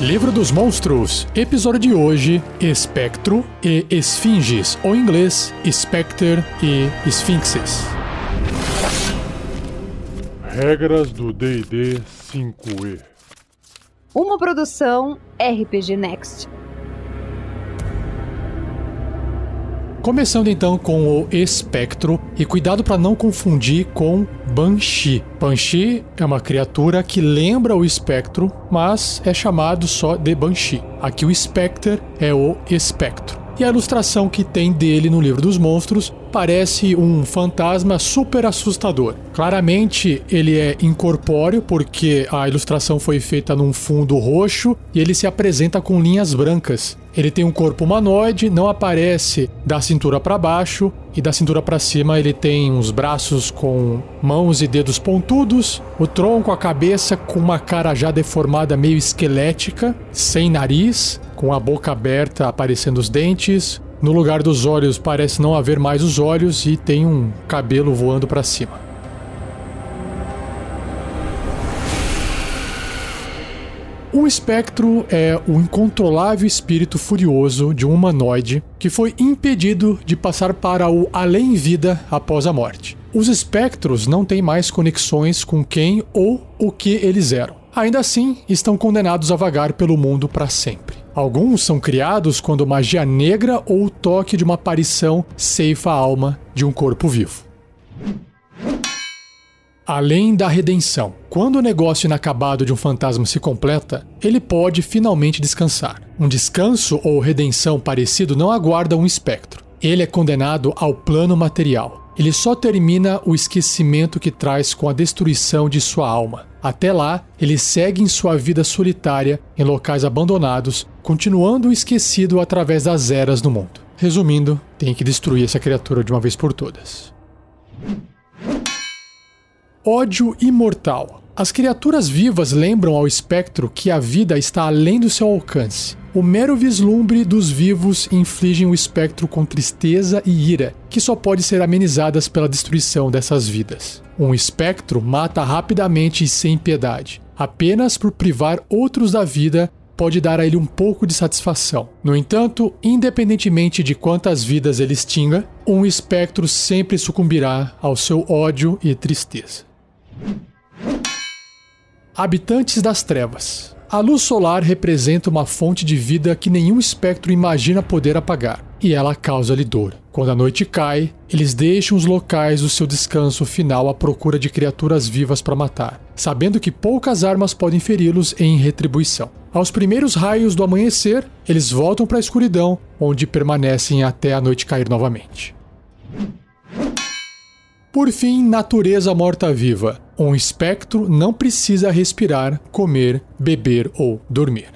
Livro dos Monstros, episódio de hoje: Espectro e Esfinges, ou em inglês, Spectre e Sphinxes. Regras do DD 5E. Uma produção RPG Next. Começando então com o espectro e cuidado para não confundir com Banshee. Banshee é uma criatura que lembra o espectro, mas é chamado só de Banshee. Aqui o Spectre é o espectro. E a ilustração que tem dele no livro dos monstros parece um fantasma super assustador. Claramente ele é incorpóreo porque a ilustração foi feita num fundo roxo e ele se apresenta com linhas brancas. Ele tem um corpo humanoide, não aparece da cintura para baixo e da cintura para cima ele tem uns braços com mãos e dedos pontudos, o tronco, a cabeça com uma cara já deformada meio esquelética, sem nariz, com a boca aberta aparecendo os dentes, no lugar dos olhos parece não haver mais os olhos e tem um cabelo voando para cima. O espectro é o incontrolável espírito furioso de um humanoide que foi impedido de passar para o além-vida após a morte. Os espectros não têm mais conexões com quem ou o que eles eram. Ainda assim, estão condenados a vagar pelo mundo para sempre. Alguns são criados quando magia negra ou o toque de uma aparição ceifa a alma de um corpo vivo. Além da redenção, quando o negócio inacabado de um fantasma se completa, ele pode finalmente descansar. Um descanso ou redenção parecido não aguarda um espectro. Ele é condenado ao plano material. Ele só termina o esquecimento que traz com a destruição de sua alma. Até lá, ele segue em sua vida solitária em locais abandonados, continuando esquecido através das eras no mundo. Resumindo, tem que destruir essa criatura de uma vez por todas. Ódio imortal. As criaturas vivas lembram ao espectro que a vida está além do seu alcance. O mero vislumbre dos vivos infligem o espectro com tristeza e ira, que só pode ser amenizadas pela destruição dessas vidas. Um espectro mata rapidamente e sem piedade. Apenas por privar outros da vida pode dar a ele um pouco de satisfação. No entanto, independentemente de quantas vidas ele extinga, um espectro sempre sucumbirá ao seu ódio e tristeza. Habitantes das Trevas. A luz solar representa uma fonte de vida que nenhum espectro imagina poder apagar, e ela causa-lhe dor. Quando a noite cai, eles deixam os locais do seu descanso final à procura de criaturas vivas para matar, sabendo que poucas armas podem feri-los em retribuição. Aos primeiros raios do amanhecer, eles voltam para a escuridão, onde permanecem até a noite cair novamente. Por fim, natureza morta-viva. Um espectro não precisa respirar, comer, beber ou dormir.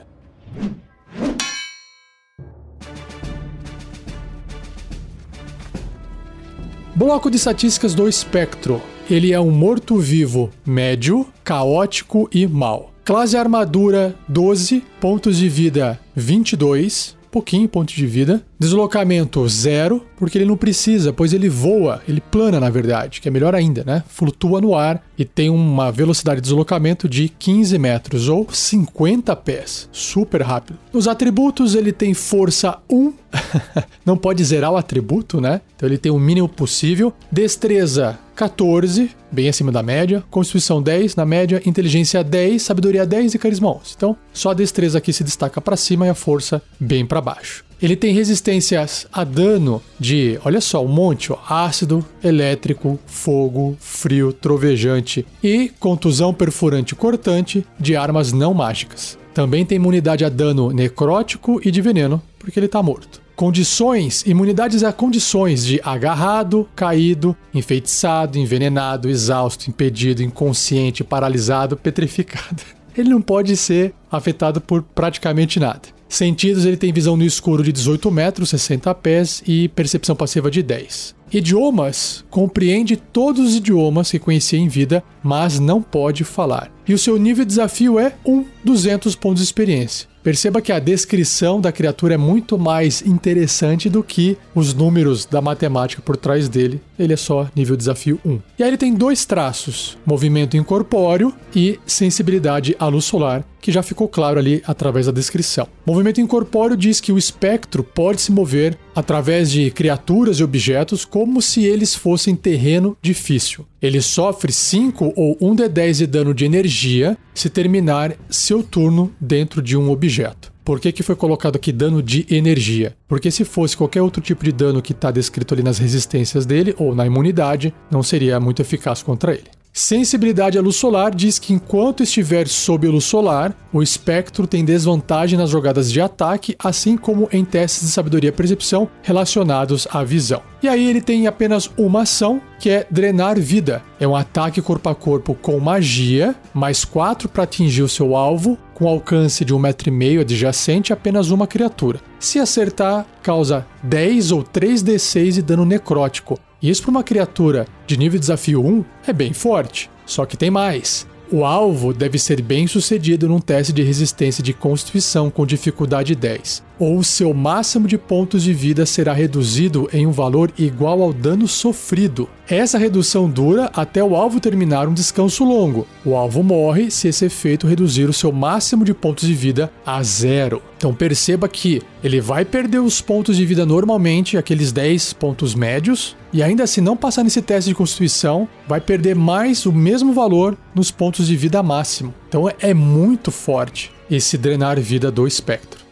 Bloco de estatísticas do espectro. Ele é um morto-vivo médio, caótico e mau. Classe armadura 12, pontos de vida 22, pouquinho ponto de vida. Deslocamento zero, porque ele não precisa, pois ele voa, ele plana na verdade, que é melhor ainda, né? Flutua no ar e tem uma velocidade de deslocamento de 15 metros ou 50 pés, super rápido. Nos atributos ele tem força 1, não pode zerar o atributo, né? Então ele tem o mínimo possível. Destreza 14, bem acima da média. Constituição 10 na média, inteligência 10, sabedoria 10 e carisma 11. Então, só a destreza aqui se destaca para cima e a força bem para baixo. Ele tem resistências a dano de, olha só, um monte, ó, ácido, elétrico, fogo, frio, trovejante e contusão perfurante cortante de armas não mágicas. Também tem imunidade a dano necrótico e de veneno, porque ele está morto. Condições, imunidades a condições de agarrado, caído, enfeitiçado, envenenado, exausto, impedido, inconsciente, paralisado, petrificado. Ele não pode ser afetado por praticamente nada. Sentidos, ele tem visão no escuro de 18 metros, 60 pés e percepção passiva de 10. Idiomas, compreende todos os idiomas que conhecia em vida, mas não pode falar. E o seu nível de desafio é 1, 200 pontos de experiência. Perceba que a descrição da criatura é muito mais interessante do que os números da matemática por trás dele. Ele é só nível desafio 1. E aí ele tem dois traços: movimento incorpóreo e sensibilidade à luz solar, que já ficou claro ali através da descrição. Movimento incorpóreo diz que o espectro pode se mover através de criaturas e objetos como se eles fossem terreno difícil. Ele sofre 5 ou 1 de 10 de dano de energia se terminar seu turno dentro de um objeto. Por que, que foi colocado aqui dano de energia? Porque se fosse qualquer outro tipo de dano que está descrito ali nas resistências dele ou na imunidade, não seria muito eficaz contra ele. Sensibilidade à luz solar diz que enquanto estiver sob a luz solar, o espectro tem desvantagem nas jogadas de ataque, assim como em testes de sabedoria e percepção relacionados à visão. E aí ele tem apenas uma ação, que é drenar vida. É um ataque corpo a corpo com magia, mais 4 para atingir o seu alvo, com alcance de um metro e meio adjacente apenas uma criatura. Se acertar, causa 10 ou 3d6 de dano necrótico. Isso para uma criatura de nível desafio 1 é bem forte. Só que tem mais. O alvo deve ser bem sucedido num teste de resistência de constituição com dificuldade 10, ou seu máximo de pontos de vida será reduzido em um valor igual ao dano sofrido. Essa redução dura até o alvo terminar um descanso longo. O alvo morre se esse efeito reduzir o seu máximo de pontos de vida a zero. Então perceba que ele vai perder os pontos de vida normalmente, aqueles 10 pontos médios, e ainda assim não passar nesse teste de constituição, vai perder mais o mesmo valor nos pontos de vida máximo. Então é muito forte esse drenar vida do espectro.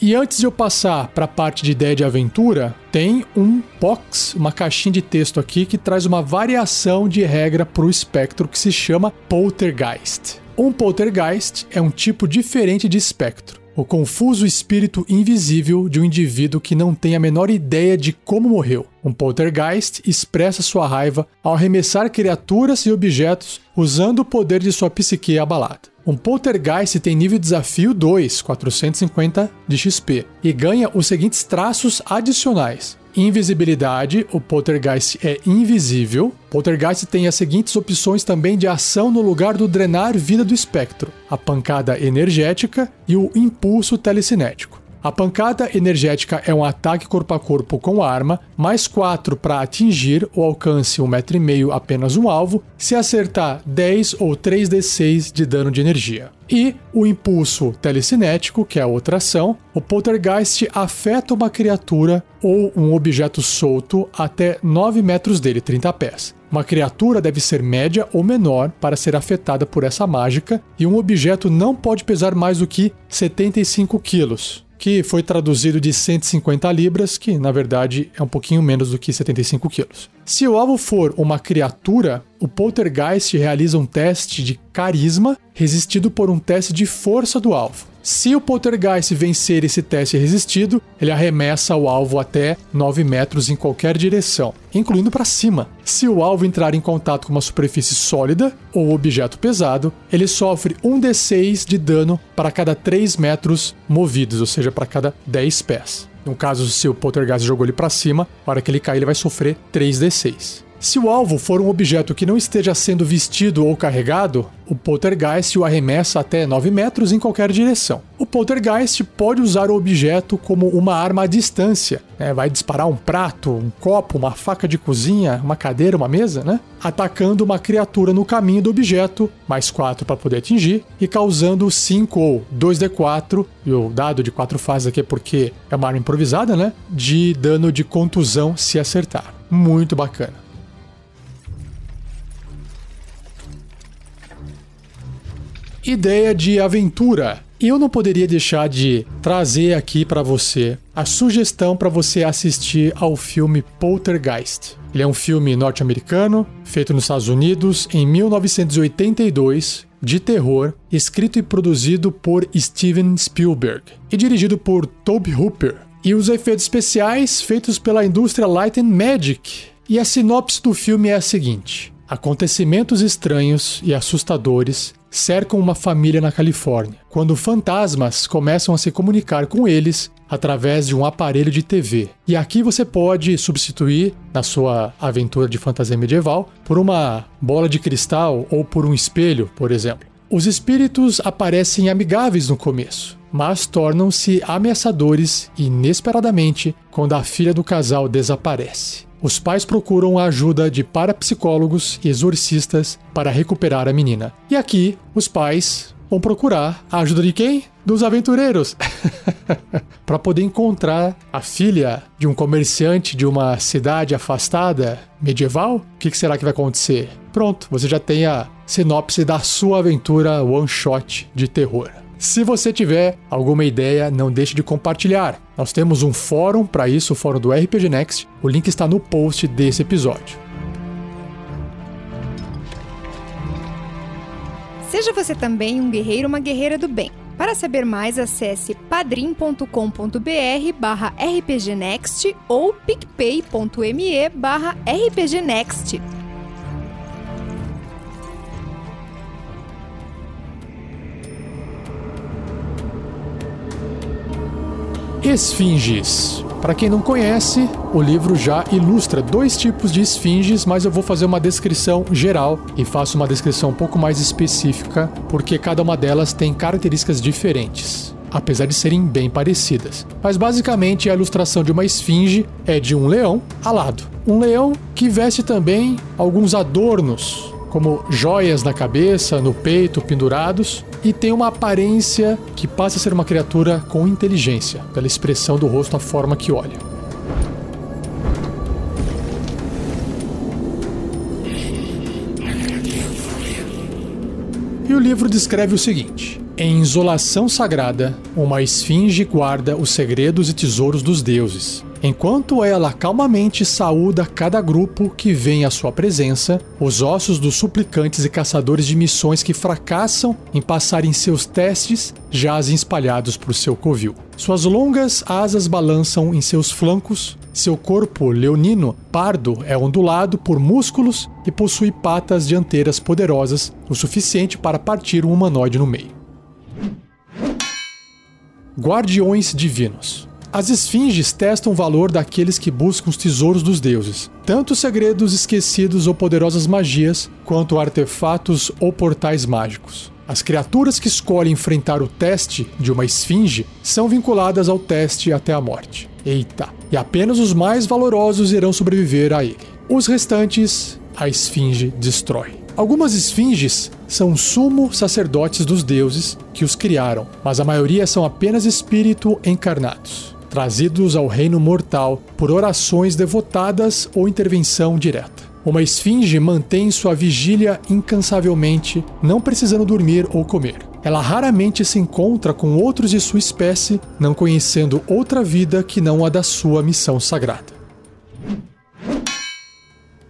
E antes de eu passar para a parte de ideia de aventura, tem um box, uma caixinha de texto aqui que traz uma variação de regra para o espectro que se chama poltergeist. Um poltergeist é um tipo diferente de espectro o confuso espírito invisível de um indivíduo que não tem a menor ideia de como morreu. Um poltergeist expressa sua raiva ao arremessar criaturas e objetos usando o poder de sua psique abalada. Um poltergeist tem nível desafio 2, 450 de XP, e ganha os seguintes traços adicionais: invisibilidade, o poltergeist é invisível. Poltergeist tem as seguintes opções também de ação no lugar do drenar vida do espectro: a pancada energética e o impulso telecinético. A pancada energética é um ataque corpo a corpo com arma, mais 4 para atingir o alcance 1,5m apenas um alvo, se acertar 10 ou 3d6 de dano de energia. E o impulso telecinético, que é outra ação, o poltergeist afeta uma criatura ou um objeto solto até 9 metros dele, 30 pés. Uma criatura deve ser média ou menor para ser afetada por essa mágica, e um objeto não pode pesar mais do que 75 quilos que foi traduzido de 150 libras, que na verdade é um pouquinho menos do que 75 quilos. Se o alvo for uma criatura, o poltergeist realiza um teste de carisma resistido por um teste de força do alvo. Se o poltergeist vencer esse teste resistido, ele arremessa o alvo até 9 metros em qualquer direção, incluindo para cima. Se o alvo entrar em contato com uma superfície sólida ou objeto pesado, ele sofre 1d6 de dano para cada 3 metros movidos, ou seja, para cada 10 pés. No caso, se o poltergeist jogou ele para cima, na hora que ele cair, ele vai sofrer 3d6. Se o alvo for um objeto que não esteja sendo vestido ou carregado, o poltergeist o arremessa até 9 metros em qualquer direção. O poltergeist pode usar o objeto como uma arma à distância. Né? Vai disparar um prato, um copo, uma faca de cozinha, uma cadeira, uma mesa, né? atacando uma criatura no caminho do objeto, mais 4 para poder atingir, e causando 5 ou 2d4, e o dado de 4 fases aqui é porque é uma arma improvisada, né? de dano de contusão se acertar. Muito bacana. Ideia de aventura. Eu não poderia deixar de trazer aqui para você a sugestão para você assistir ao filme Poltergeist. Ele é um filme norte-americano, feito nos Estados Unidos em 1982, de terror, escrito e produzido por Steven Spielberg e dirigido por Tobe Hooper. E os efeitos especiais feitos pela indústria Light and Magic. E a sinopse do filme é a seguinte: Acontecimentos estranhos e assustadores cercam uma família na Califórnia, quando fantasmas começam a se comunicar com eles através de um aparelho de TV. E aqui você pode substituir, na sua aventura de fantasia medieval, por uma bola de cristal ou por um espelho, por exemplo. Os espíritos aparecem amigáveis no começo, mas tornam-se ameaçadores inesperadamente quando a filha do casal desaparece. Os pais procuram a ajuda de parapsicólogos e exorcistas para recuperar a menina. E aqui, os pais vão procurar a ajuda de quem? Dos aventureiros. para poder encontrar a filha de um comerciante de uma cidade afastada medieval. O que, será que vai acontecer? Pronto, você já tem a sinopse da sua aventura one shot de terror. Se você tiver alguma ideia, não deixe de compartilhar. Nós temos um fórum para isso, o fórum do RPG Next. O link está no post desse episódio. Seja você também um guerreiro ou uma guerreira do bem. Para saber mais, acesse padrim.com.br barra rpgnext ou picpay.me barra rpgnext. Esfinges. Para quem não conhece, o livro já ilustra dois tipos de esfinges, mas eu vou fazer uma descrição geral e faço uma descrição um pouco mais específica, porque cada uma delas tem características diferentes apesar de serem bem parecidas. Mas basicamente a ilustração de uma esfinge é de um leão alado. Um leão que veste também alguns adornos como joias na cabeça, no peito, pendurados, e tem uma aparência que passa a ser uma criatura com inteligência, pela expressão do rosto, a forma que olha. E o livro descreve o seguinte: Em isolação sagrada, uma esfinge guarda os segredos e tesouros dos deuses Enquanto ela calmamente saúda cada grupo que vem à sua presença, os ossos dos suplicantes e caçadores de missões que fracassam em passarem seus testes jazem espalhados por seu covil. Suas longas asas balançam em seus flancos, seu corpo leonino pardo é ondulado por músculos e possui patas dianteiras poderosas o suficiente para partir um humanoide no meio. Guardiões divinos. As esfinges testam o valor daqueles que buscam os tesouros dos deuses, tanto segredos esquecidos ou poderosas magias, quanto artefatos ou portais mágicos. As criaturas que escolhem enfrentar o teste de uma esfinge são vinculadas ao teste até a morte. Eita! E apenas os mais valorosos irão sobreviver a ele. Os restantes, a esfinge destrói. Algumas esfinges são sumo sacerdotes dos deuses que os criaram, mas a maioria são apenas espírito encarnados trazidos ao reino mortal por orações devotadas ou intervenção direta. Uma esfinge mantém sua vigília incansavelmente, não precisando dormir ou comer. Ela raramente se encontra com outros de sua espécie, não conhecendo outra vida que não a da sua missão sagrada.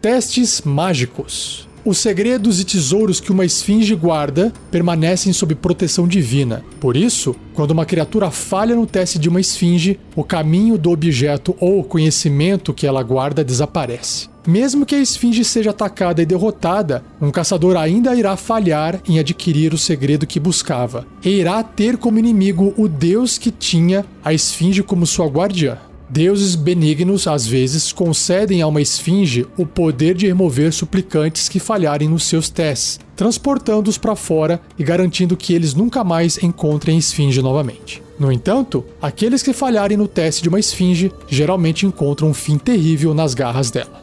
Testes mágicos. Os segredos e tesouros que uma esfinge guarda permanecem sob proteção divina. Por isso, quando uma criatura falha no teste de uma esfinge, o caminho do objeto ou conhecimento que ela guarda desaparece. Mesmo que a esfinge seja atacada e derrotada, um caçador ainda irá falhar em adquirir o segredo que buscava, e irá ter como inimigo o deus que tinha a esfinge como sua guardiã. Deuses benignos às vezes concedem a uma esfinge o poder de remover suplicantes que falharem nos seus testes, transportando-os para fora e garantindo que eles nunca mais encontrem esfinge novamente. No entanto, aqueles que falharem no teste de uma esfinge geralmente encontram um fim terrível nas garras dela.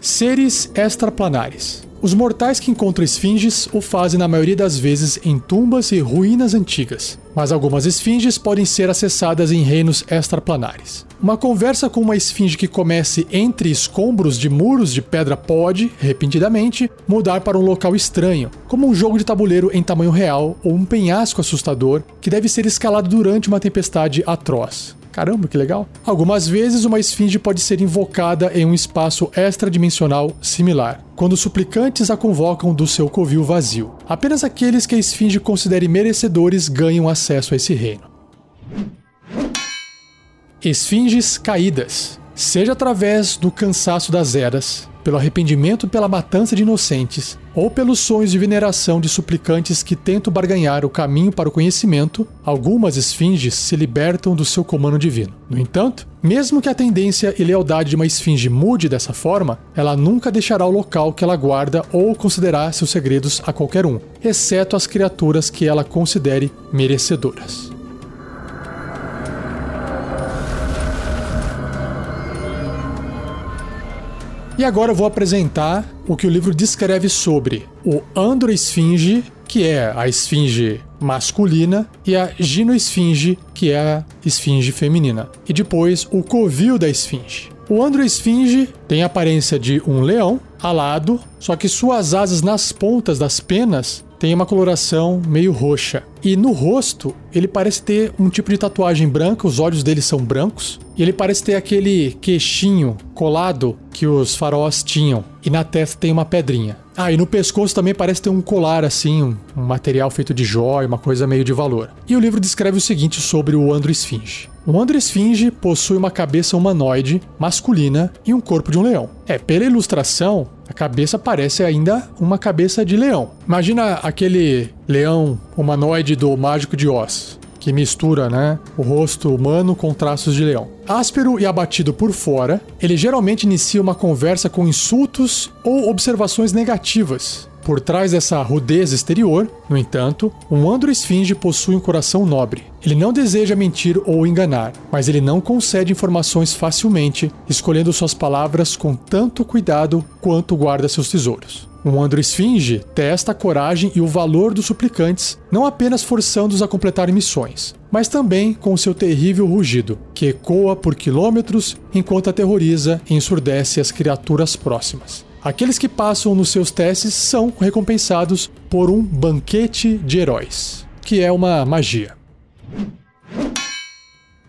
Seres extraplanares. Os mortais que encontram esfinges o fazem na maioria das vezes em tumbas e ruínas antigas, mas algumas esfinges podem ser acessadas em reinos extraplanares. Uma conversa com uma esfinge que comece entre escombros de muros de pedra pode, repentinamente, mudar para um local estranho, como um jogo de tabuleiro em tamanho real ou um penhasco assustador que deve ser escalado durante uma tempestade atroz. Caramba, que legal! Algumas vezes uma esfinge pode ser invocada em um espaço extradimensional similar, quando suplicantes a convocam do seu covil vazio. Apenas aqueles que a esfinge considere merecedores ganham acesso a esse reino. Esfinges caídas. Seja através do cansaço das eras, pelo arrependimento pela matança de inocentes, ou pelos sonhos de veneração de suplicantes que tentam barganhar o caminho para o conhecimento, algumas esfinges se libertam do seu comando divino. No entanto, mesmo que a tendência e lealdade de uma esfinge mude dessa forma, ela nunca deixará o local que ela guarda ou considerar seus segredos a qualquer um, exceto as criaturas que ela considere merecedoras. E agora eu vou apresentar o que o livro descreve sobre o androesfinge, que é a esfinge masculina, e a ginoesfinge, que é a esfinge feminina. E depois o covil da esfinge. O androesfinge tem a aparência de um leão alado, só que suas asas nas pontas das penas tem uma coloração meio roxa. E no rosto, ele parece ter um tipo de tatuagem branca, os olhos dele são brancos, e ele parece ter aquele queixinho colado que os faraós tinham. E na testa tem uma pedrinha. Ah, e no pescoço também parece ter um colar assim, um, um material feito de jóia, uma coisa meio de valor. E o livro descreve o seguinte sobre o Andro Esfinge. O Andro Esfinge possui uma cabeça humanoide masculina e um corpo de um leão. É, pela ilustração, a cabeça parece ainda uma cabeça de leão. Imagina aquele leão humanoide do Mágico de Oz, que mistura, né, o rosto humano com traços de leão. Áspero e abatido por fora, ele geralmente inicia uma conversa com insultos ou observações negativas, por trás dessa rudez exterior, no entanto, um andro-esfinge possui um coração nobre. Ele não deseja mentir ou enganar, mas ele não concede informações facilmente, escolhendo suas palavras com tanto cuidado quanto guarda seus tesouros. Um andro-esfinge testa a coragem e o valor dos suplicantes, não apenas forçando-os a completar missões, mas também com seu terrível rugido, que ecoa por quilômetros enquanto aterroriza e ensurdece as criaturas próximas. Aqueles que passam nos seus testes são recompensados por um banquete de heróis, que é uma magia.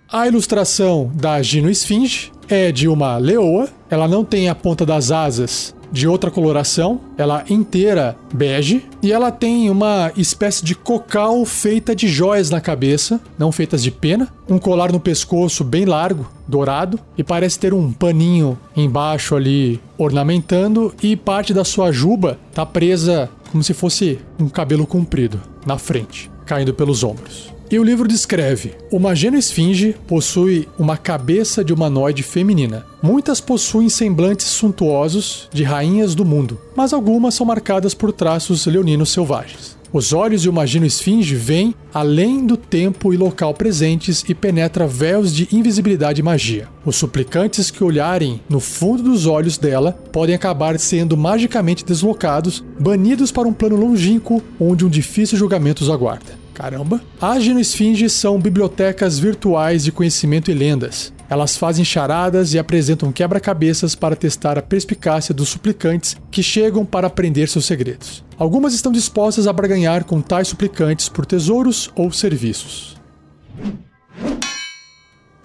A ilustração da Gino Esfinge é de uma leoa. Ela não tem a ponta das asas de outra coloração, ela inteira bege e ela tem uma espécie de cocal feita de joias na cabeça, não feitas de pena, um colar no pescoço bem largo, dourado e parece ter um paninho embaixo ali ornamentando e parte da sua juba tá presa como se fosse um cabelo comprido na frente, caindo pelos ombros. E o livro descreve: uma genoesfinge possui uma cabeça de humanoide feminina. Muitas possuem semblantes suntuosos de rainhas do mundo, mas algumas são marcadas por traços leoninos selvagens. Os olhos de uma gino-esfinge vêm além do tempo e local presentes e penetra véus de invisibilidade e magia. Os suplicantes que olharem no fundo dos olhos dela podem acabar sendo magicamente deslocados, banidos para um plano longínquo onde um difícil julgamento os aguarda. Caramba! As Esfinges são bibliotecas virtuais de conhecimento e lendas. Elas fazem charadas e apresentam quebra-cabeças para testar a perspicácia dos suplicantes que chegam para aprender seus segredos. Algumas estão dispostas a barganhar com tais suplicantes por tesouros ou serviços.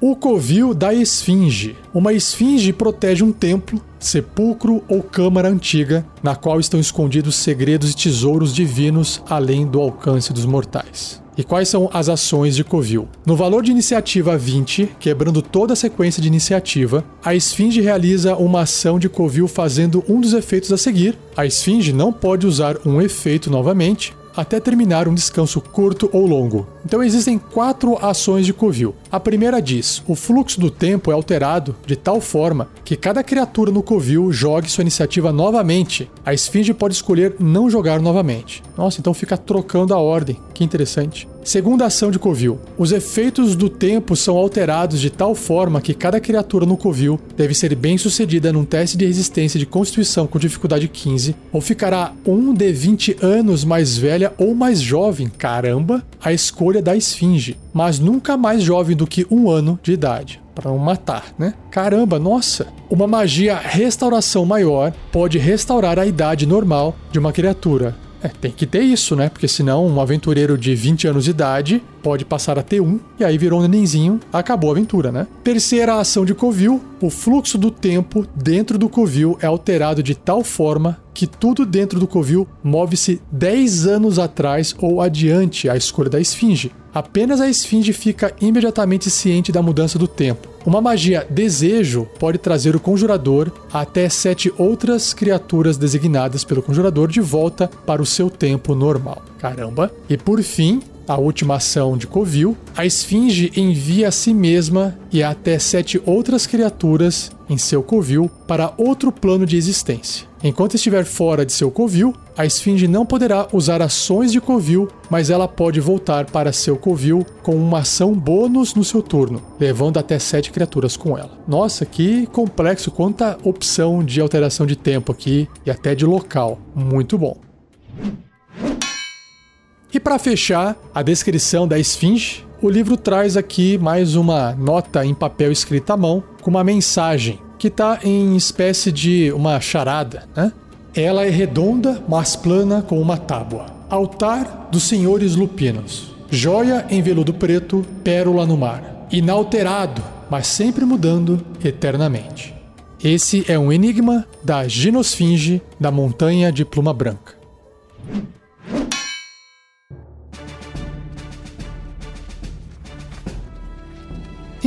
O covil da esfinge. Uma esfinge protege um templo, sepulcro ou câmara antiga, na qual estão escondidos segredos e tesouros divinos além do alcance dos mortais. E quais são as ações de Covil? No valor de iniciativa 20, quebrando toda a sequência de iniciativa, a Esfinge realiza uma ação de Covil fazendo um dos efeitos a seguir. A Esfinge não pode usar um efeito novamente, até terminar um descanso curto ou longo. Então existem quatro ações de covil. A primeira diz: o fluxo do tempo é alterado de tal forma que cada criatura no covil jogue sua iniciativa novamente. A esfinge pode escolher não jogar novamente. Nossa, então fica trocando a ordem. Que interessante. Segunda ação de Covil. Os efeitos do tempo são alterados de tal forma que cada criatura no Covil deve ser bem sucedida num teste de resistência de constituição com dificuldade 15, ou ficará um de 20 anos mais velha ou mais jovem, caramba, a escolha da Esfinge, mas nunca mais jovem do que um ano de idade para não matar, né? Caramba, nossa! Uma magia restauração maior pode restaurar a idade normal de uma criatura. É, tem que ter isso, né? Porque senão um aventureiro de 20 anos de idade pode passar a ter um, e aí virou um nenenzinho, acabou a aventura, né? Terceira ação de Covil, o fluxo do tempo dentro do Covil é alterado de tal forma que tudo dentro do Covil move-se 10 anos atrás ou adiante à escolha da Esfinge. Apenas a Esfinge fica imediatamente ciente da mudança do tempo. Uma magia Desejo pode trazer o Conjurador até sete outras criaturas designadas pelo Conjurador de volta para o seu tempo normal. Caramba! E por fim, a última ação de Covil, a Esfinge envia a si mesma e até sete outras criaturas em seu covil para outro plano de existência. Enquanto estiver fora de seu covil, a esfinge não poderá usar ações de covil, mas ela pode voltar para seu covil com uma ação bônus no seu turno, levando até sete criaturas com ela. Nossa, que complexo, quanta opção de alteração de tempo aqui e até de local. Muito bom. E para fechar a descrição da esfinge, o livro traz aqui mais uma nota em papel escrita à mão com uma mensagem que está em espécie de uma charada, né? Ela é redonda, mas plana com uma tábua. Altar dos senhores lupinos. Joia em veludo preto, pérola no mar. Inalterado, mas sempre mudando eternamente. Esse é um enigma da ginosfinge da montanha de pluma branca.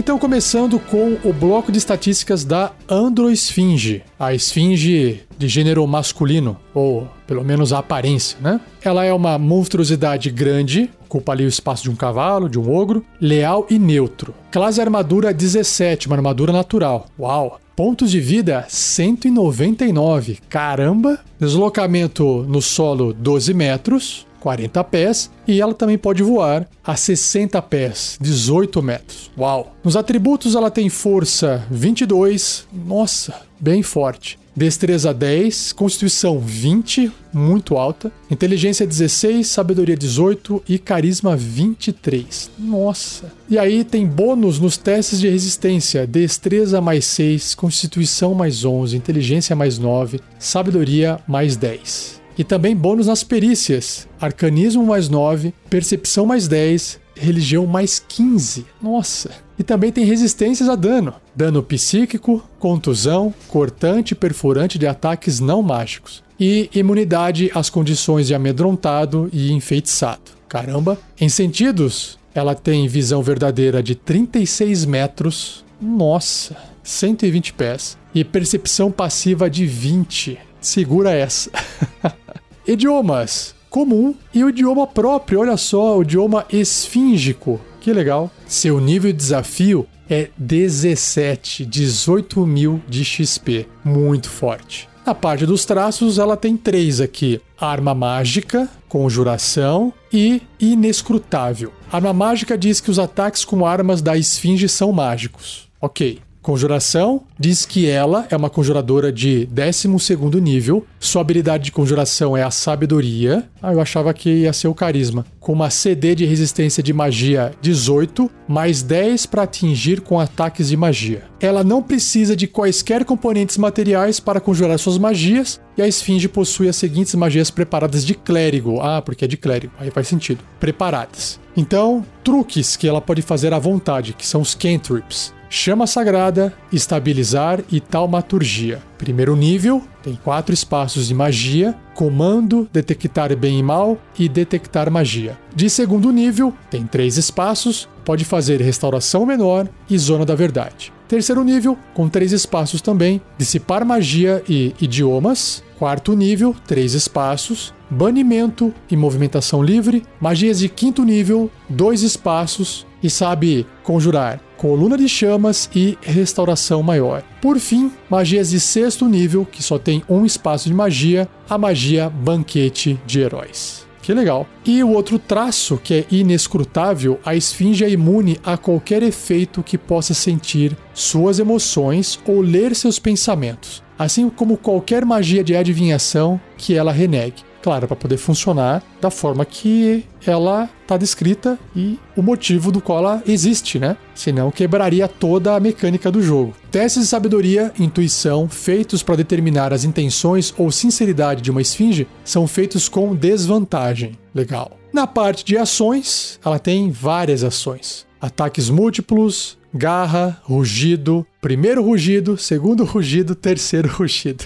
Então, começando com o bloco de estatísticas da Androesfinge, a esfinge de gênero masculino, ou pelo menos a aparência, né? Ela é uma monstruosidade grande, ocupa ali o espaço de um cavalo, de um ogro, leal e neutro. Classe armadura 17, uma armadura natural. Uau! Pontos de vida 199. Caramba! Deslocamento no solo 12 metros. 40 pés, e ela também pode voar a 60 pés, 18 metros. Uau! Nos atributos ela tem força 22, nossa, bem forte. Destreza 10, Constituição 20, muito alta. Inteligência 16, Sabedoria 18 e Carisma 23. Nossa! E aí tem bônus nos testes de resistência: Destreza mais 6, Constituição mais 11, Inteligência mais 9, Sabedoria mais 10. E também bônus nas perícias: Arcanismo mais 9, Percepção mais 10, Religião mais 15. Nossa! E também tem resistências a dano: dano psíquico, contusão, cortante e perfurante de ataques não mágicos. E imunidade às condições de amedrontado e enfeitiçado. Caramba! Em sentidos, ela tem visão verdadeira de 36 metros. Nossa! 120 pés. E percepção passiva de 20. Segura essa. Idiomas. Comum e o idioma próprio, olha só, o idioma esfíngico. Que legal. Seu nível de desafio é 17, 18 mil de XP. Muito forte. Na parte dos traços, ela tem três aqui: arma mágica, conjuração e inescrutável. Arma mágica diz que os ataques com armas da esfinge são mágicos. Ok. Conjuração diz que ela é uma conjuradora de 12 nível. Sua habilidade de conjuração é a sabedoria. Ah, eu achava que ia ser o carisma. Com uma CD de resistência de magia 18, mais 10 para atingir com ataques de magia. Ela não precisa de quaisquer componentes materiais para conjurar suas magias. E a esfinge possui as seguintes magias preparadas de clérigo. Ah, porque é de clérigo. Aí faz sentido. Preparadas. Então, truques que ela pode fazer à vontade, que são os cantrips. Chama Sagrada, Estabilizar e Taumaturgia. Primeiro nível, tem quatro espaços de magia, Comando, Detectar Bem e Mal e Detectar Magia. De segundo nível, tem três espaços, pode fazer Restauração Menor e Zona da Verdade. Terceiro nível, com três espaços também, Dissipar Magia e Idiomas. Quarto nível, três espaços, Banimento e Movimentação Livre. Magias de quinto nível, dois espaços e sabe conjurar Coluna de Chamas e Restauração Maior. Por fim, magias de sexto nível, que só tem um espaço de magia, a magia Banquete de Heróis. Que legal. E o outro traço, que é inescrutável, a esfinge é imune a qualquer efeito que possa sentir suas emoções ou ler seus pensamentos, assim como qualquer magia de adivinhação que ela renegue. Claro, para poder funcionar da forma que ela está descrita e o motivo do qual ela existe, né? Senão quebraria toda a mecânica do jogo. Testes de sabedoria intuição feitos para determinar as intenções ou sinceridade de uma esfinge são feitos com desvantagem. Legal. Na parte de ações, ela tem várias ações. Ataques múltiplos, garra, rugido, primeiro rugido, segundo rugido, terceiro rugido.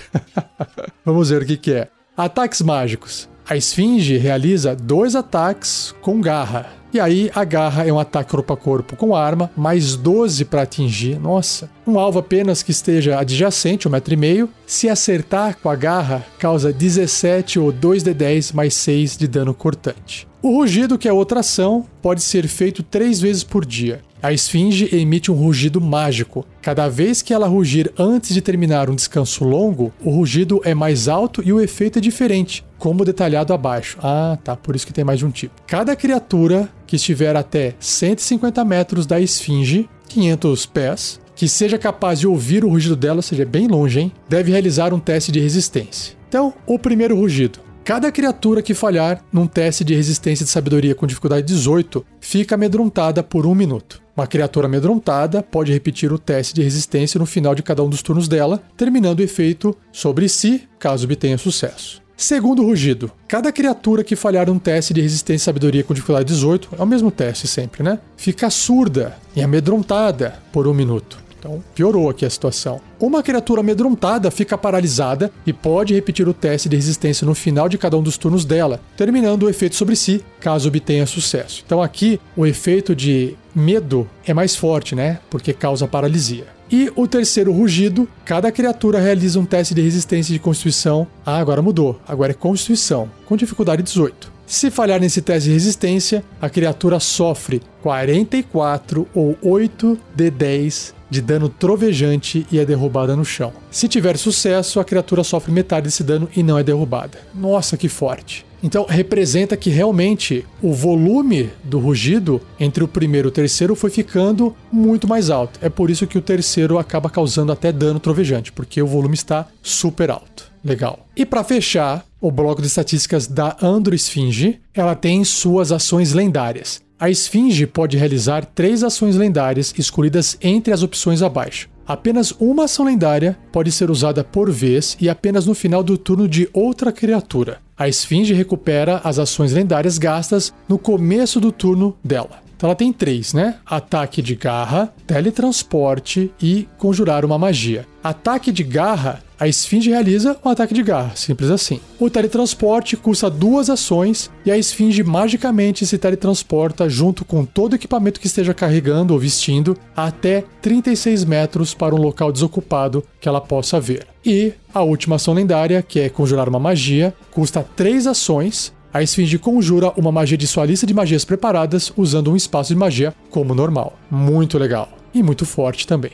Vamos ver o que, que é. Ataques mágicos. A esfinge realiza dois ataques com garra. E aí a garra é um ataque corpo a corpo com arma, mais 12 para atingir. Nossa, um alvo apenas que esteja adjacente, um metro e meio. Se acertar com a garra, causa 17 ou 2d10 mais 6 de dano cortante. O rugido, que é outra ação, pode ser feito três vezes por dia. A esfinge emite um rugido mágico. Cada vez que ela rugir antes de terminar um descanso longo, o rugido é mais alto e o efeito é diferente, como detalhado abaixo. Ah, tá, por isso que tem mais de um tipo. Cada criatura que estiver até 150 metros da esfinge, 500 pés, que seja capaz de ouvir o rugido dela, seja bem longe, hein, deve realizar um teste de resistência. Então, o primeiro rugido. Cada criatura que falhar num teste de resistência de sabedoria com dificuldade 18 fica amedrontada por um minuto. Uma criatura amedrontada pode repetir o teste de resistência no final de cada um dos turnos dela, terminando o efeito sobre si, caso obtenha sucesso. Segundo rugido, cada criatura que falhar um teste de resistência e sabedoria com dificuldade 18, é o mesmo teste sempre, né? Fica surda e amedrontada por um minuto. Então, piorou aqui a situação. Uma criatura amedrontada fica paralisada e pode repetir o teste de resistência no final de cada um dos turnos dela, terminando o efeito sobre si, caso obtenha sucesso. Então, aqui, o efeito de medo é mais forte, né? Porque causa paralisia. E o terceiro rugido, cada criatura realiza um teste de resistência de constituição. Ah, agora mudou. Agora é constituição, com dificuldade 18. Se falhar nesse teste de resistência, a criatura sofre 44 ou 8 de 10 de dano trovejante e é derrubada no chão. Se tiver sucesso, a criatura sofre metade desse dano e não é derrubada. Nossa, que forte! Então representa que realmente o volume do rugido entre o primeiro e o terceiro foi ficando muito mais alto. É por isso que o terceiro acaba causando até dano trovejante, porque o volume está super alto. Legal. E para fechar, o bloco de estatísticas da Andro Esfinge, ela tem suas ações lendárias. A Esfinge pode realizar três ações lendárias escolhidas entre as opções abaixo. Apenas uma ação lendária pode ser usada por vez e apenas no final do turno de outra criatura. A Esfinge recupera as ações lendárias gastas no começo do turno dela. Então ela tem três, né? Ataque de garra, teletransporte e conjurar uma magia. Ataque de garra, a esfinge realiza um ataque de garra, simples assim. O teletransporte custa duas ações e a esfinge magicamente se teletransporta junto com todo o equipamento que esteja carregando ou vestindo até 36 metros para um local desocupado que ela possa ver. E a última ação lendária, que é conjurar uma magia, custa três ações a Esfinge conjura uma magia de sua lista de magias preparadas usando um espaço de magia como normal. Muito legal. E muito forte também.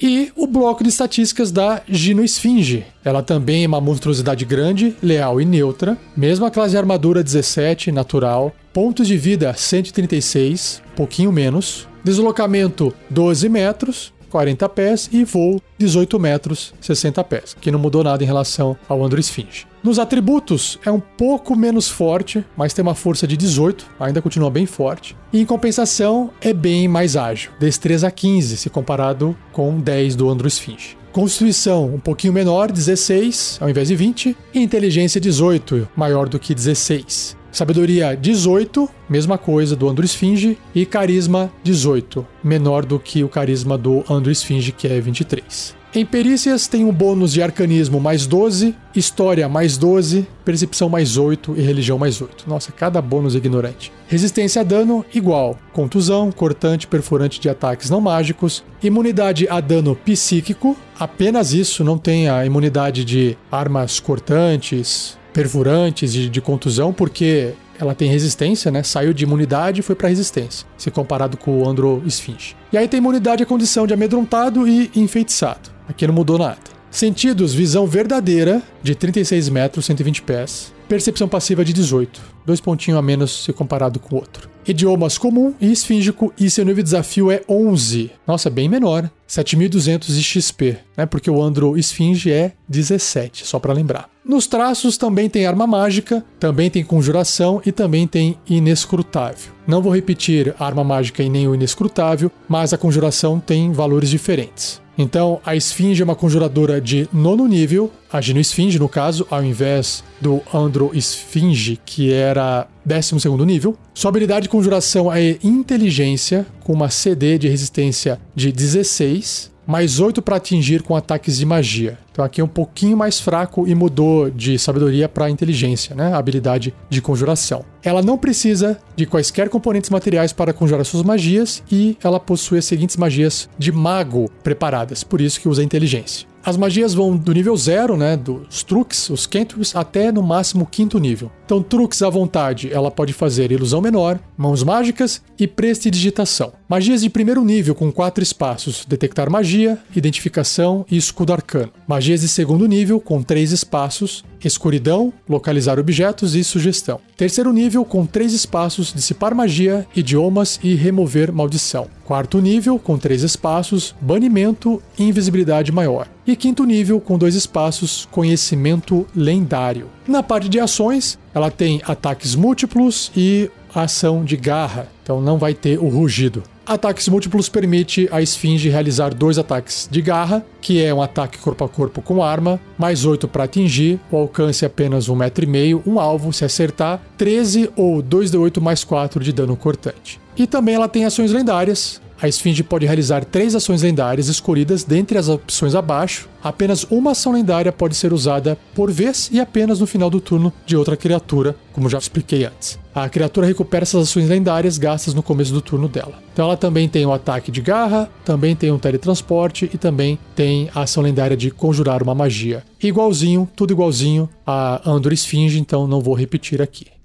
E o bloco de estatísticas da Gino Esfinge. Ela também é uma monstruosidade grande, leal e neutra. Mesma classe de armadura 17, natural. Pontos de vida 136, pouquinho menos. Deslocamento 12 metros. 40 pés e voo 18 metros, 60 pés, que não mudou nada em relação ao Andro Esfinge. Nos atributos, é um pouco menos forte, mas tem uma força de 18, ainda continua bem forte. E em compensação, é bem mais ágil, destreza 15, se comparado com 10 do Andro Esfinge. Constituição um pouquinho menor, 16 ao invés de 20, e inteligência 18, maior do que 16. Sabedoria 18, mesma coisa do Andro Esfinge, e carisma 18, menor do que o carisma do Andro Esfinge, que é 23. Em perícias tem um bônus de arcanismo mais 12, história mais 12, percepção mais 8 e religião mais 8. Nossa, cada bônus ignorante. Resistência a dano igual, contusão, cortante, perfurante de ataques não mágicos, imunidade a dano psíquico, apenas isso, não tem a imunidade de armas cortantes, perfurantes de, de contusão, porque ela tem resistência, né? Saiu de imunidade e foi para resistência, se comparado com o Andro Esfinge. E aí tem imunidade à condição de amedrontado e enfeitiçado. Aqui não mudou nada. Sentidos, visão verdadeira de 36 metros, 120 pés. percepção passiva de 18, dois pontinhos a menos se comparado com o outro. Idiomas comum e esfíngico e seu nível de desafio é 11. Nossa, bem menor. 7200 de XP, né? Porque o Andro Esfinge é 17, só para lembrar. Nos traços também tem arma mágica, também tem conjuração e também tem inescrutável. Não vou repetir arma mágica e nem o inescrutável, mas a conjuração tem valores diferentes. Então, a Esfinge é uma conjuradora de nono nível, a Gino Esfinge, no caso, ao invés do Andro Esfinge, que era décimo segundo nível. Sua habilidade de conjuração é Inteligência, com uma CD de resistência de 16 mais 8 para atingir com ataques de magia. Então aqui é um pouquinho mais fraco e mudou de sabedoria para inteligência, né? A habilidade de conjuração. Ela não precisa de quaisquer componentes materiais para conjurar suas magias e ela possui as seguintes magias de mago preparadas, por isso que usa inteligência. As magias vão do nível 0, né, dos truques, os cantrips, até no máximo quinto nível. Então, truques à vontade, ela pode fazer ilusão menor, mãos mágicas e prestidigitação. Magias de primeiro nível com quatro espaços: detectar magia, identificação e escudo arcano. Magias de segundo nível com três espaços: escuridão, localizar objetos e sugestão. Terceiro nível com três espaços: dissipar magia, idiomas e remover maldição. Quarto nível com três espaços: banimento e invisibilidade maior. E quinto nível com dois espaços: conhecimento lendário. Na parte de ações, ela tem ataques múltiplos e ação de garra, então não vai ter o rugido. Ataques múltiplos permite a esfinge realizar dois ataques de garra, que é um ataque corpo a corpo com arma, mais 8 para atingir, o alcance é apenas um metro e meio, um alvo se acertar, 13 ou 2d8 mais 4 de dano cortante. E também ela tem ações lendárias, a Esfinge pode realizar três ações lendárias escolhidas dentre as opções abaixo. Apenas uma ação lendária pode ser usada por vez e apenas no final do turno de outra criatura, como já expliquei antes. A criatura recupera essas ações lendárias gastas no começo do turno dela. Então ela também tem o ataque de garra, também tem um teletransporte e também tem a ação lendária de conjurar uma magia. Igualzinho, tudo igualzinho a Andor Esfinge, então não vou repetir aqui.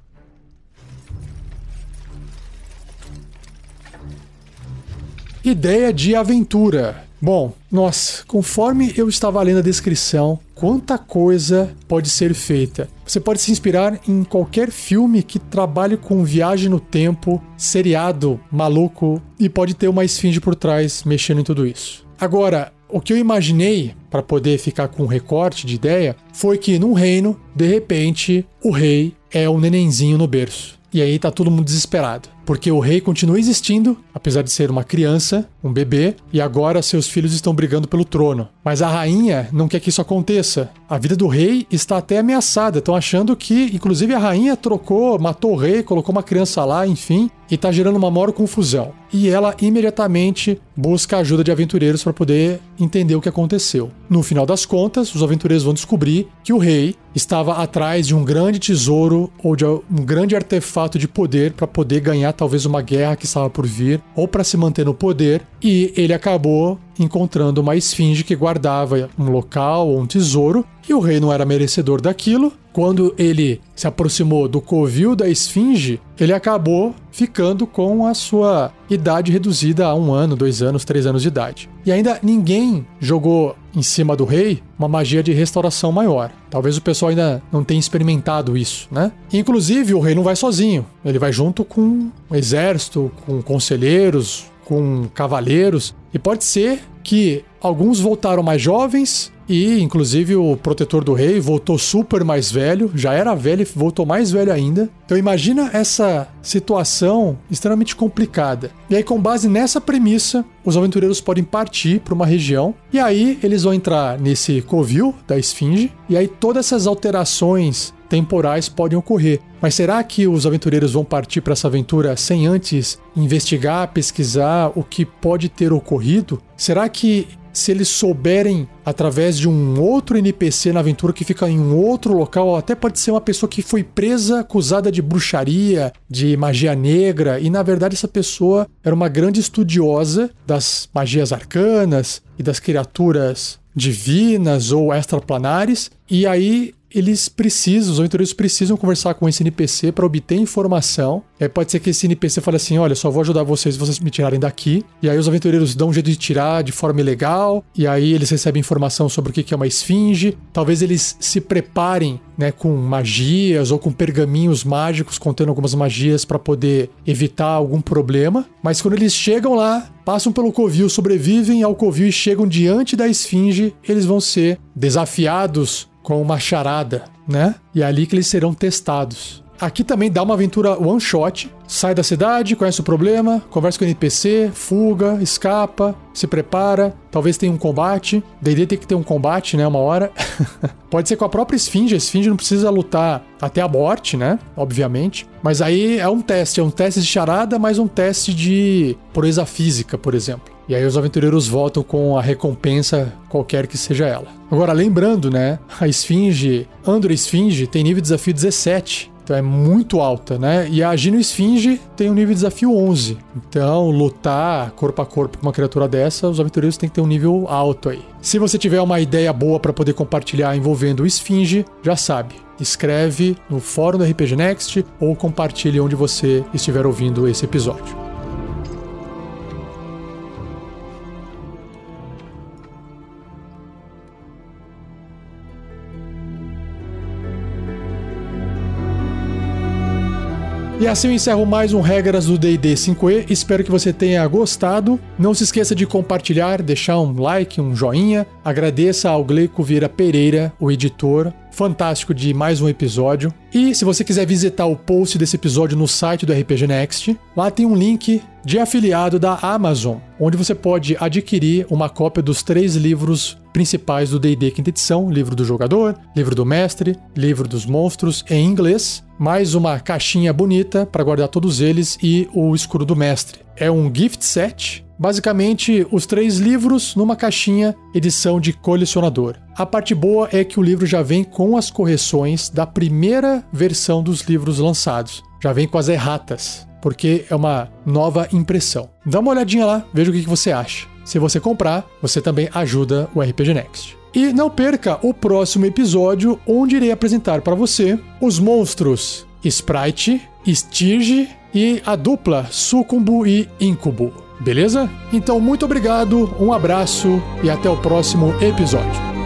Ideia de aventura. Bom, nossa, conforme eu estava lendo a descrição, quanta coisa pode ser feita. Você pode se inspirar em qualquer filme que trabalhe com viagem no tempo, seriado maluco e pode ter uma esfinge por trás mexendo em tudo isso. Agora, o que eu imaginei para poder ficar com um recorte de ideia foi que num reino, de repente, o rei é um nenenzinho no berço. E aí tá todo mundo desesperado porque o rei continua existindo, apesar de ser uma criança, um bebê, e agora seus filhos estão brigando pelo trono. Mas a rainha não quer que isso aconteça. A vida do rei está até ameaçada. Estão achando que, inclusive, a rainha trocou, matou o rei, colocou uma criança lá, enfim, e está gerando uma maior confusão. E ela imediatamente busca a ajuda de aventureiros para poder entender o que aconteceu. No final das contas, os aventureiros vão descobrir que o rei estava atrás de um grande tesouro ou de um grande artefato de poder para poder ganhar talvez uma guerra que estava por vir, ou para se manter no poder, e ele acabou encontrando uma esfinge que guardava um local ou um tesouro, e o rei não era merecedor daquilo. Quando ele se aproximou do covil da esfinge, ele acabou ficando com a sua idade reduzida a um ano, dois anos, três anos de idade. E ainda ninguém jogou em cima do rei uma magia de restauração maior. Talvez o pessoal ainda não tenha experimentado isso, né? Inclusive, o rei não vai sozinho. Ele vai junto com um exército, com conselheiros, com cavaleiros. E pode ser que alguns voltaram mais jovens e, inclusive, o protetor do rei voltou super mais velho, já era velho e voltou mais velho ainda. Então, imagina essa situação extremamente complicada. E aí, com base nessa premissa, os aventureiros podem partir para uma região e aí eles vão entrar nesse covil da Esfinge. E aí, todas essas alterações temporais podem ocorrer. Mas será que os aventureiros vão partir para essa aventura sem antes investigar, pesquisar o que pode ter ocorrido? Será que se eles souberem através de um outro NPC na aventura que fica em um outro local, até pode ser uma pessoa que foi presa, acusada de bruxaria, de magia negra, e na verdade essa pessoa era uma grande estudiosa das magias arcanas e das criaturas divinas ou extraplanares, e aí eles precisam, os aventureiros precisam conversar com esse NPC para obter informação. É, pode ser que esse NPC fale assim: olha, só vou ajudar vocês se vocês me tirarem daqui. E aí os aventureiros dão um jeito de tirar de forma ilegal. E aí eles recebem informação sobre o que é uma esfinge. Talvez eles se preparem né, com magias ou com pergaminhos mágicos contendo algumas magias para poder evitar algum problema. Mas quando eles chegam lá, passam pelo covil, sobrevivem ao covil e chegam diante da esfinge, eles vão ser desafiados com uma charada, né? E é ali que eles serão testados. Aqui também dá uma aventura one shot. Sai da cidade, conhece o problema, conversa com o NPC, fuga, escapa, se prepara. Talvez tenha um combate. D&D tem que ter um combate, né? Uma hora. Pode ser com a própria esfinge. A esfinge não precisa lutar até a morte, né? Obviamente. Mas aí é um teste. É um teste de charada, mas um teste de proeza física, por exemplo. E aí os aventureiros voltam com a recompensa, qualquer que seja ela. Agora, lembrando, né? A esfinge, Andro Esfinge, tem nível de desafio 17. Então é muito alta, né? E a Gino Esfinge tem um nível de desafio 11. Então, lutar corpo a corpo com uma criatura dessa, os aventureiros têm que ter um nível alto aí. Se você tiver uma ideia boa para poder compartilhar envolvendo o Esfinge, já sabe. Escreve no fórum do RPG Next ou compartilhe onde você estiver ouvindo esse episódio. E assim eu encerro mais um Regras do D&D 5e. Espero que você tenha gostado. Não se esqueça de compartilhar, deixar um like, um joinha. Agradeça ao Gleico Vieira Pereira, o editor, fantástico de mais um episódio. E se você quiser visitar o post desse episódio no site do RPG Next, lá tem um link de afiliado da Amazon, onde você pode adquirir uma cópia dos três livros principais do D&D quinta edição, livro do jogador, livro do mestre, livro dos monstros em inglês, mais uma caixinha bonita para guardar todos eles e o escudo do mestre. É um gift set, basicamente os três livros numa caixinha, edição de colecionador. A parte boa é que o livro já vem com as correções da primeira versão dos livros lançados. Já vem com as erratas, porque é uma nova impressão. Dá uma olhadinha lá, veja o que você acha. Se você comprar, você também ajuda o RPG Next. E não perca o próximo episódio, onde irei apresentar para você os monstros Sprite, Stirge e a dupla Sucumbo e Incubo. Beleza? Então, muito obrigado, um abraço e até o próximo episódio.